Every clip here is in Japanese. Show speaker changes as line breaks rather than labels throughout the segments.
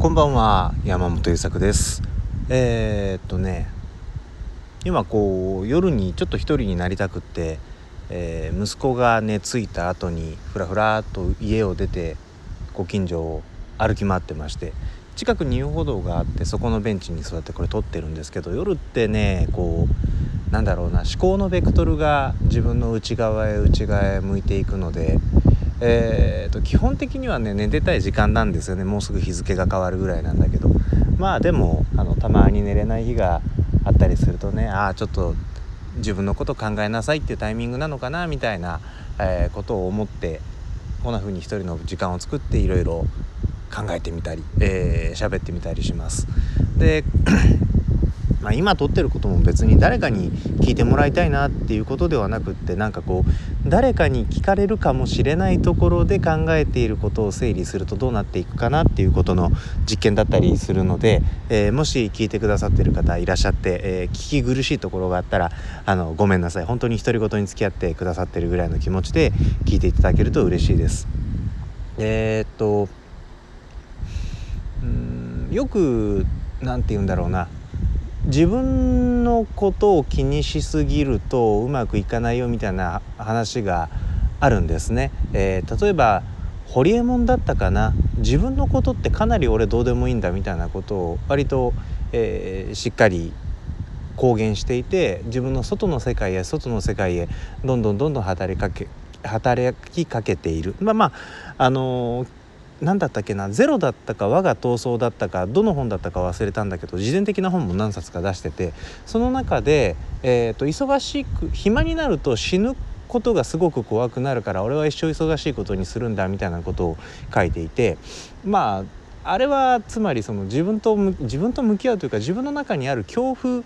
こんばんは山本優作です。えー、っとね今こう夜にちょっと一人になりたくって、えー、息子が寝ついた後にふらふらっと家を出てご近所を歩き回ってまして近くに遊歩道があってそこのベンチに座ってこれ撮ってるんですけど夜ってねこうなんだろうな思考のベクトルが自分の内側へ内側へ向いていくのでえーと、基本的にはね寝てたい時間なんですよねもうすぐ日付が変わるぐらいなんだけどまあでもあのたまに寝れない日があったりするとねああちょっと自分のこと考えなさいっていうタイミングなのかなみたいな、えー、ことを思ってこんな風に一人の時間を作っていろいろ考えてみたり喋、えー、ってみたりします。でまあ、今撮ってることも別に誰かに聞いてもらいたいなっていうことではなくってなんかこう誰かに聞かれるかもしれないところで考えていることを整理するとどうなっていくかなっていうことの実験だったりするので、えー、もし聞いてくださってる方いらっしゃって、えー、聞き苦しいところがあったらあのごめんなさい本当に独り言に付き合ってくださってるぐらいの気持ちで聞いていただけると嬉しいです。えー、っとうんよく何て言うんだろうな自分のことを気にしすぎるとうまくいかないよみたいな話があるんですね。えー、例えばホリエモンだったかな？自分のことってかなり俺どうでもいいんだみたいなことを割と、えー、しっかり公言していて自分の外の世界へ外の世界へどんどんどんどん働きかけ働きかけているまあまああのー何だったっけなゼロだったか我が闘争だったかどの本だったか忘れたんだけど自伝的な本も何冊か出しててその中で、えーと、忙しく暇になると死ぬことがすごく怖くなるから俺は一生忙しいことにするんだみたいなことを書いていてまああれはつまりその自分と自分と向き合うというか自分の中にある恐怖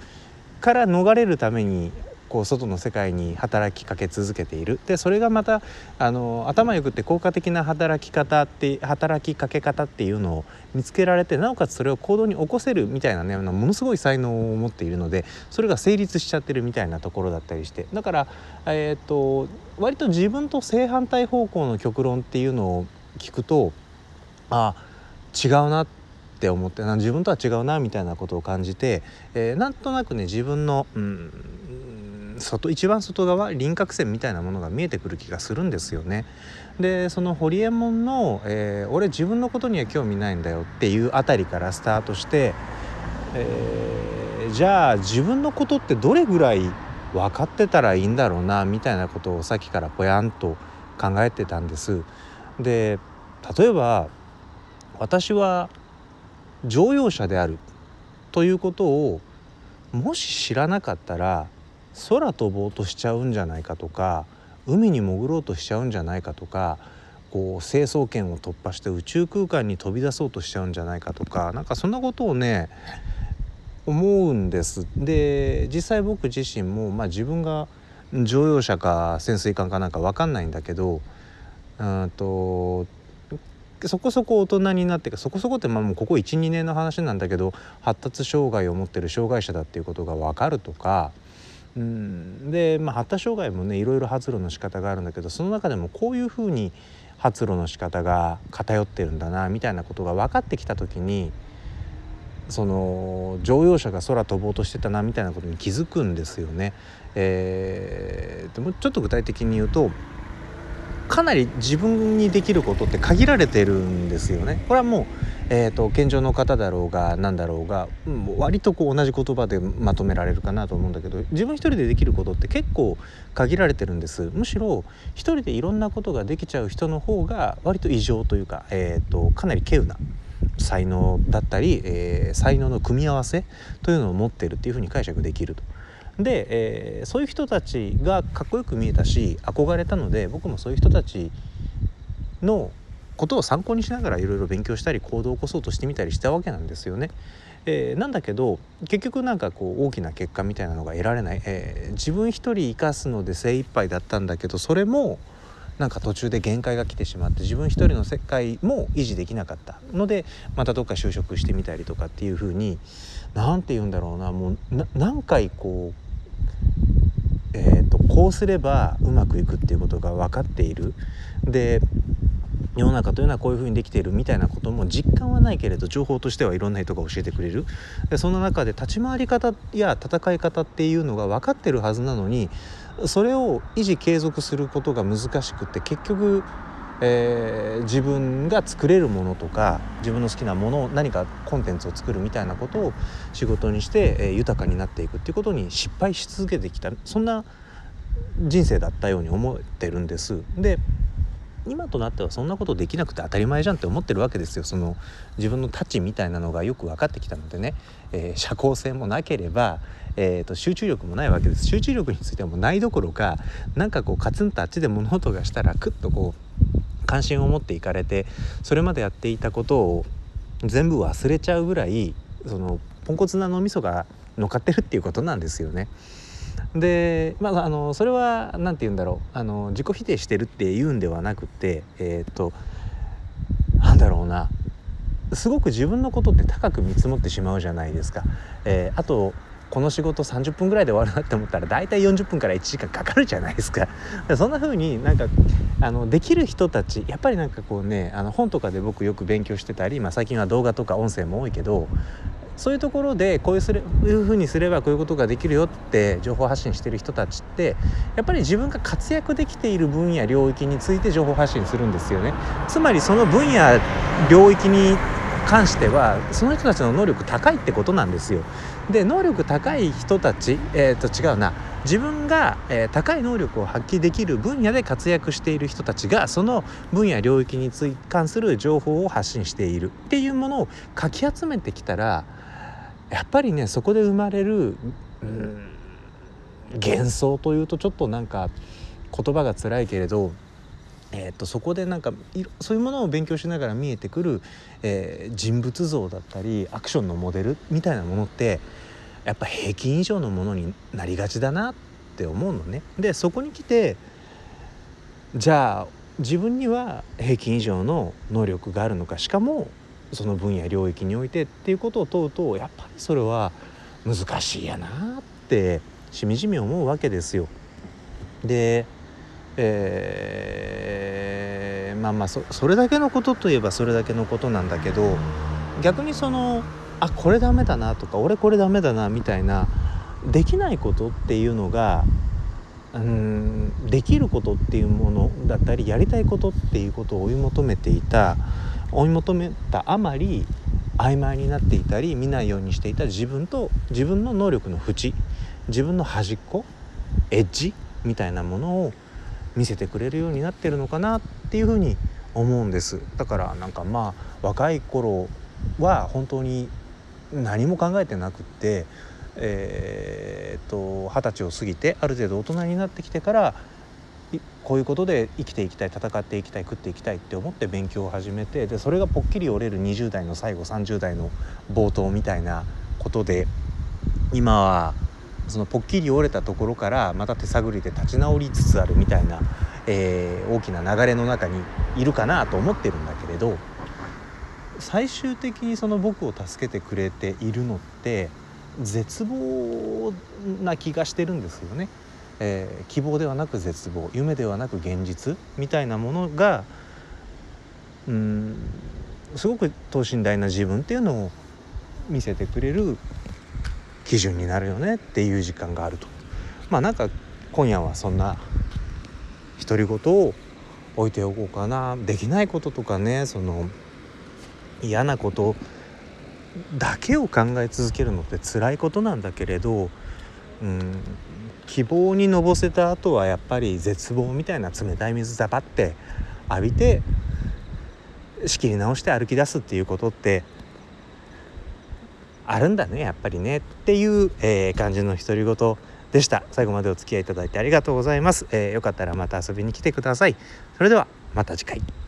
から逃れるためにこう外の世界に働きかけ続けている。でそれがまたあの頭よくって効果的な働き方って働きかけ方っていうのを見つけられてなおかつそれを行動に起こせるみたいなねものすごい才能を持っているのでそれが成立しちゃってるみたいなところだったりして。だから、えーと、割と自分と正反対方向の極論っていうのを聞くとあ違うなって思って自分とは違うなみたいなことを感じて、えー、なんとなくね自分の、うん、外一番外側輪郭線みたいなものが見えてくる気がするんですよね。でそのホリエモンの、えー、俺自分のことには興味ないんだよ」っていうあたりからスタートして、えー、じゃあ自分のことってどれぐらい分かってたらいいんだろうなみたいなことをさっきからぽやんと考えてたんです。で例えば私は乗用車であるということをもし知らなかったら空飛ぼうとしちゃうんじゃないかとか海に潜ろうとしちゃうんじゃないかとかこう成層圏を突破して宇宙空間に飛び出そうとしちゃうんじゃないかとかなんかそんなことをね思うんです。で実際僕自身も、まあ、自分が乗用車か潜水艦かなんか分かんないんだけどうんとそこそこ大人になってそこそこってまあもうここ12年の話なんだけど発達障害を持ってる障害者だっていうことが分かるとかうん、で、まあ、発達障害もねいろいろ発露の仕方があるんだけどその中でもこういうふうに発露の仕方が偏ってるんだなみたいなことが分かってきた時にその乗用車が空飛ぼうとしてたなみたいなことに気づくんですよね。えー、でもちょっと具体的に言うとかなり自分にできることって限られてるんですよね。これはもうえーと、健常の方だろうが何だろうが、うん、割とこう同じ言葉でまとめられるかなと思うんだけど自分一人でできることって結構限られてるんですむしろ一人でいろんなことができちゃう人の方が割と異常というか、えーと、かなり稀有な才能だったり、えー、才能の組み合わせというのを持ってるっていうふうに解釈できると。で、えー、そういう人たちがかっこよく見えたし憧れたので僕もそういう人たちのことを参考にしながらいろいろ勉強したり行動を起こそうとしてみたりしたわけなんですよね。えー、なんだけど結局なんかこう大きな結果みたいなのが得られない、えー、自分一人生かすので精一杯だったんだけどそれもなんか途中で限界が来てしまって自分一人の世界も維持できなかったのでまたどっか就職してみたりとかっていうふうに何て言うんだろうなもう何回こう、えーと、こうすればうまくいくっていうことが分かっている。で世の中というのはこういうふうにできているみたいなことも実感はないけれど情報としてはいろんな人が教えてくれるでその中で立ち回り方や戦い方っていうのが分かってるはずなのにそれを維持継続することが難しくて結局、えー、自分が作れるものとか自分の好きなものを何かコンテンツを作るみたいなことを仕事にして、えー、豊かになっていくっていうことに失敗し続けてきたそんな人生だったように思ってるんです。で今となってはそんなことできなくて当たり前じゃんって思ってるわけですよ。その自分のタッチみたいなのがよく分かってきたのでね、えー、社交性もなければ、えーと、集中力もないわけです。集中力についてはもうないどころかなんかこうカツンとあっちで物音がしたらクッとこう関心を持っていかれてそれまでやっていたことを全部忘れちゃうぐらいそのポンコツな脳みそが乗っかってるっていうことなんですよね。でまああのそれは何て言うんだろうあの自己否定してるっていうんではなくてえっ、となんだろうなすごく自分のことって高く見積もってしまうじゃないですか。えー、あとこの仕事30分ぐらいで終わるなって思ったら大体40分から1時間かかるじゃないですか。そんな風になんかあのできる人たちやっぱりなんかこうねあの本とかで僕よく勉強してたり、まあ、最近は動画とか音声も多いけどそういうところでこういうするいうふうにすればこういうことができるよって情報発信してる人たちってやっぱり自分が活躍できている分野領域について情報発信するんですよね。つまりその分野領域に関してはその人たちの能力高いってことなんですよ。で能力高い人たち、えー、と違うな自分が、えー、高い能力を発揮できる分野で活躍している人たちがその分野領域に関する情報を発信しているっていうものをかき集めてきたらやっぱりねそこで生まれる、うん、幻想というとちょっとなんか言葉が辛いけれど、えー、とそこでなんかそういうものを勉強しながら見えてくる、えー、人物像だったりアクションのモデルみたいなものってやっぱ平均以上のものになりがちだなって思うのね。でそこに来てじゃあ自分には平均以上の能力があるのかしかもその分野領域においてっていうことを問うとやっぱりそれは難しいやなってしみじみ思うわけですよ。で、えー、まあまあそれだけのことといえばそれだけのことなんだけど逆にそのあこれダメだなとか俺これダメだなみたいなできないことっていうのがうんできることっていうものだったりやりたいことっていうことを追い求めていた追い求めたあまり曖昧になっていたり見ないようにしていた自分と自分の能力の縁自分の端っこエッジみたいなものを見せてくれるようになってるのかなっていうふうに思うんです。だからなんかまあ若い頃は本当に何も考えてなくってえー、っと二十歳を過ぎてある程度大人になってきてからこういうことで生きていきたい戦っていきたい食っていきたいって思って勉強を始めてでそれがぽっきり折れる20代の最後30代の冒頭みたいなことで今はそのぽっきり折れたところからまた手探りで立ち直りつつあるみたいな、えー、大きな流れの中にいるかなと思ってるんだけれど最終的にその僕を助けてくれているのって絶望な気がしてるんですよね。えー、希望ではなく絶望夢ではなく現実みたいなものがうんすごく等身大な自分っていうのを見せてくれる基準になるよねっていう時間があると。まあなんか今夜はそんな独り言を置いておこうかな。できないこととかねその嫌なことだけを考え続けるのって辛いことなんだけれどうん希望にのぼせた後はやっぱり絶望みたいな冷たい水ザバって浴びて仕切り直して歩き出すっていうことってあるんだねやっぱりね。っていう、えー、感じの独り言でした。最後までお付き合いいただいてありがとうございます、えー、よかったらまた遊びに来てください。それではまた次回。